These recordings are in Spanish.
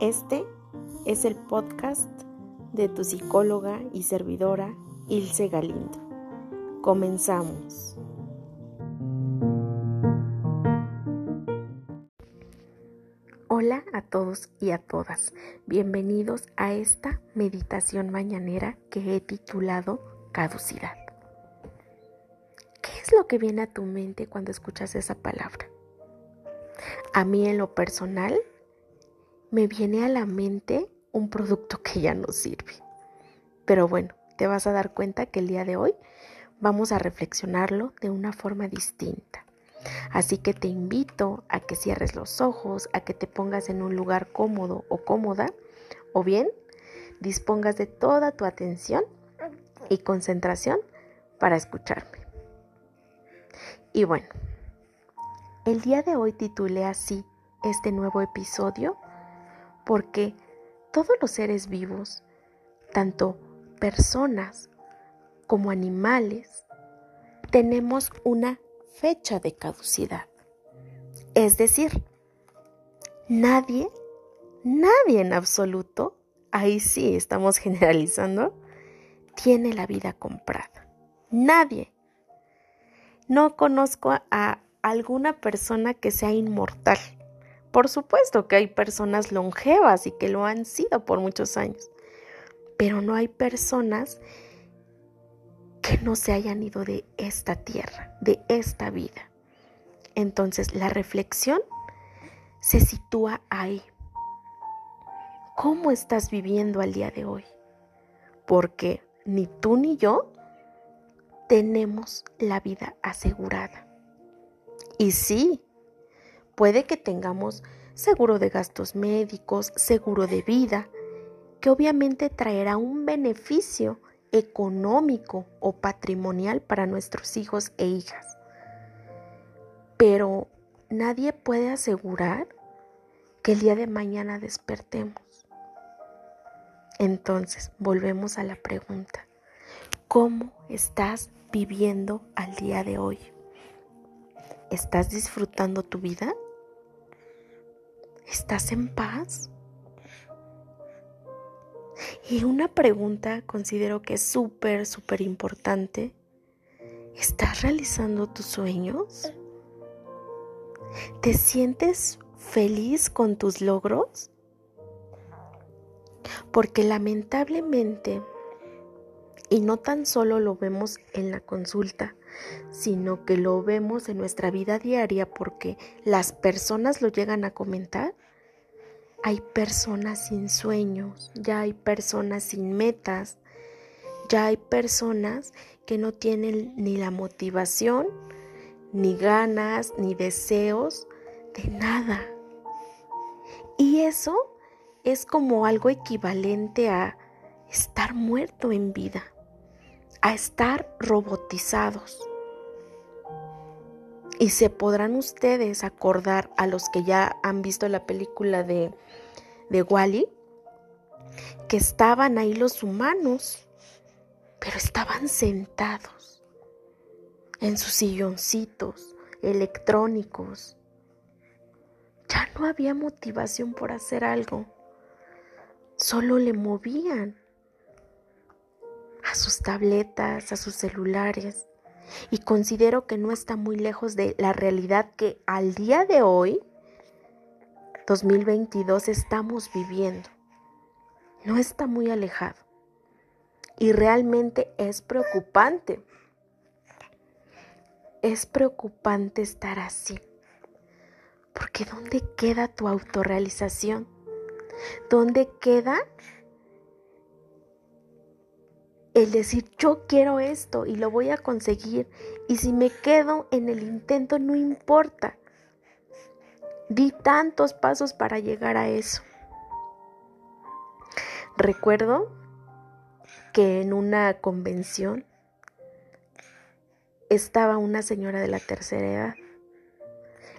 Este es el podcast de tu psicóloga y servidora Ilse Galindo. Comenzamos. Hola a todos y a todas. Bienvenidos a esta meditación mañanera que he titulado Caducidad. ¿Qué es lo que viene a tu mente cuando escuchas esa palabra? A mí en lo personal me viene a la mente un producto que ya no sirve. Pero bueno, te vas a dar cuenta que el día de hoy vamos a reflexionarlo de una forma distinta. Así que te invito a que cierres los ojos, a que te pongas en un lugar cómodo o cómoda, o bien dispongas de toda tu atención y concentración para escucharme. Y bueno, el día de hoy titulé así este nuevo episodio porque todos los seres vivos, tanto personas como animales, tenemos una fecha de caducidad. Es decir, nadie, nadie en absoluto, ahí sí estamos generalizando, tiene la vida comprada. Nadie. No conozco a alguna persona que sea inmortal. Por supuesto que hay personas longevas y que lo han sido por muchos años, pero no hay personas que no se hayan ido de esta tierra, de esta vida. Entonces la reflexión se sitúa ahí. ¿Cómo estás viviendo al día de hoy? Porque ni tú ni yo tenemos la vida asegurada. Y sí, Puede que tengamos seguro de gastos médicos, seguro de vida, que obviamente traerá un beneficio económico o patrimonial para nuestros hijos e hijas. Pero nadie puede asegurar que el día de mañana despertemos. Entonces, volvemos a la pregunta, ¿cómo estás viviendo al día de hoy? ¿Estás disfrutando tu vida? ¿Estás en paz? Y una pregunta considero que es súper, súper importante. ¿Estás realizando tus sueños? ¿Te sientes feliz con tus logros? Porque lamentablemente, y no tan solo lo vemos en la consulta, sino que lo vemos en nuestra vida diaria porque las personas lo llegan a comentar. Hay personas sin sueños, ya hay personas sin metas, ya hay personas que no tienen ni la motivación, ni ganas, ni deseos de nada. Y eso es como algo equivalente a estar muerto en vida a estar robotizados. Y se podrán ustedes acordar a los que ya han visto la película de, de Wally, que estaban ahí los humanos, pero estaban sentados en sus silloncitos electrónicos. Ya no había motivación por hacer algo, solo le movían sus tabletas, a sus celulares. Y considero que no está muy lejos de la realidad que al día de hoy, 2022, estamos viviendo. No está muy alejado. Y realmente es preocupante. Es preocupante estar así. Porque ¿dónde queda tu autorrealización? ¿Dónde queda el decir yo quiero esto y lo voy a conseguir y si me quedo en el intento no importa. Di tantos pasos para llegar a eso. Recuerdo que en una convención estaba una señora de la tercera edad.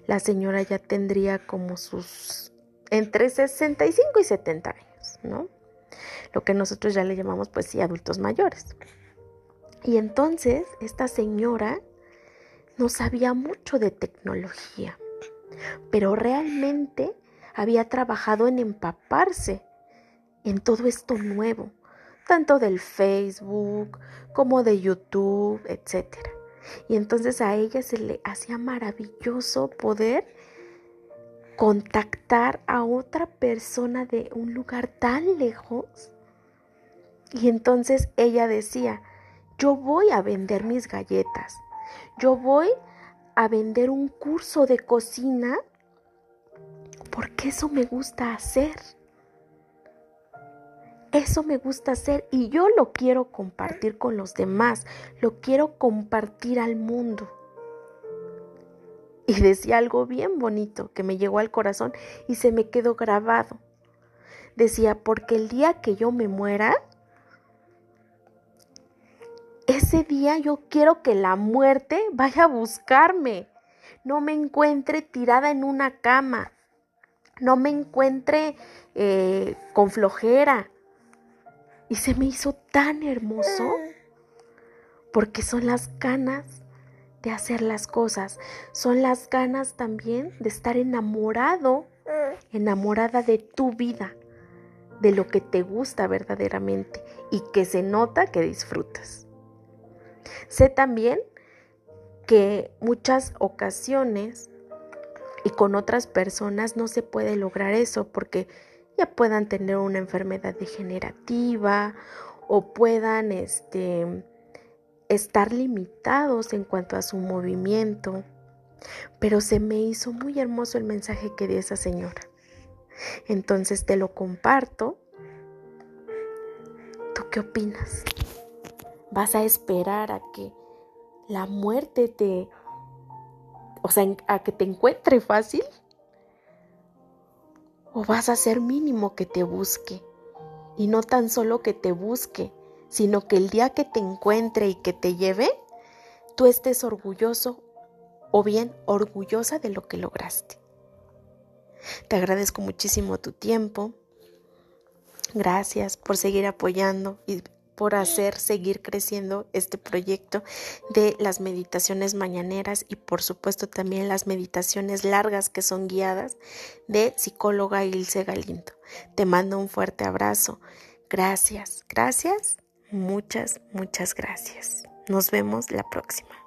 La señora ya tendría como sus entre 65 y 70 años, ¿no? Lo que nosotros ya le llamamos pues sí adultos mayores. Y entonces esta señora no sabía mucho de tecnología, pero realmente había trabajado en empaparse en todo esto nuevo, tanto del Facebook como de YouTube, etc. Y entonces a ella se le hacía maravilloso poder contactar a otra persona de un lugar tan lejos. Y entonces ella decía, yo voy a vender mis galletas, yo voy a vender un curso de cocina porque eso me gusta hacer. Eso me gusta hacer y yo lo quiero compartir con los demás, lo quiero compartir al mundo. Y decía algo bien bonito que me llegó al corazón y se me quedó grabado. Decía, porque el día que yo me muera, ese día yo quiero que la muerte vaya a buscarme, no me encuentre tirada en una cama, no me encuentre eh, con flojera. Y se me hizo tan hermoso porque son las ganas de hacer las cosas, son las ganas también de estar enamorado, enamorada de tu vida, de lo que te gusta verdaderamente y que se nota que disfrutas. Sé también que muchas ocasiones y con otras personas no se puede lograr eso porque ya puedan tener una enfermedad degenerativa o puedan este, estar limitados en cuanto a su movimiento. Pero se me hizo muy hermoso el mensaje que dio esa señora. Entonces te lo comparto. ¿Tú qué opinas? ¿Vas a esperar a que la muerte te, o sea, a que te encuentre fácil? ¿O vas a ser mínimo que te busque? Y no tan solo que te busque, sino que el día que te encuentre y que te lleve, tú estés orgulloso o bien orgullosa de lo que lograste. Te agradezco muchísimo tu tiempo. Gracias por seguir apoyando y por hacer seguir creciendo este proyecto de las meditaciones mañaneras y por supuesto también las meditaciones largas que son guiadas de psicóloga Ilse Galindo. Te mando un fuerte abrazo. Gracias, gracias, muchas, muchas gracias. Nos vemos la próxima.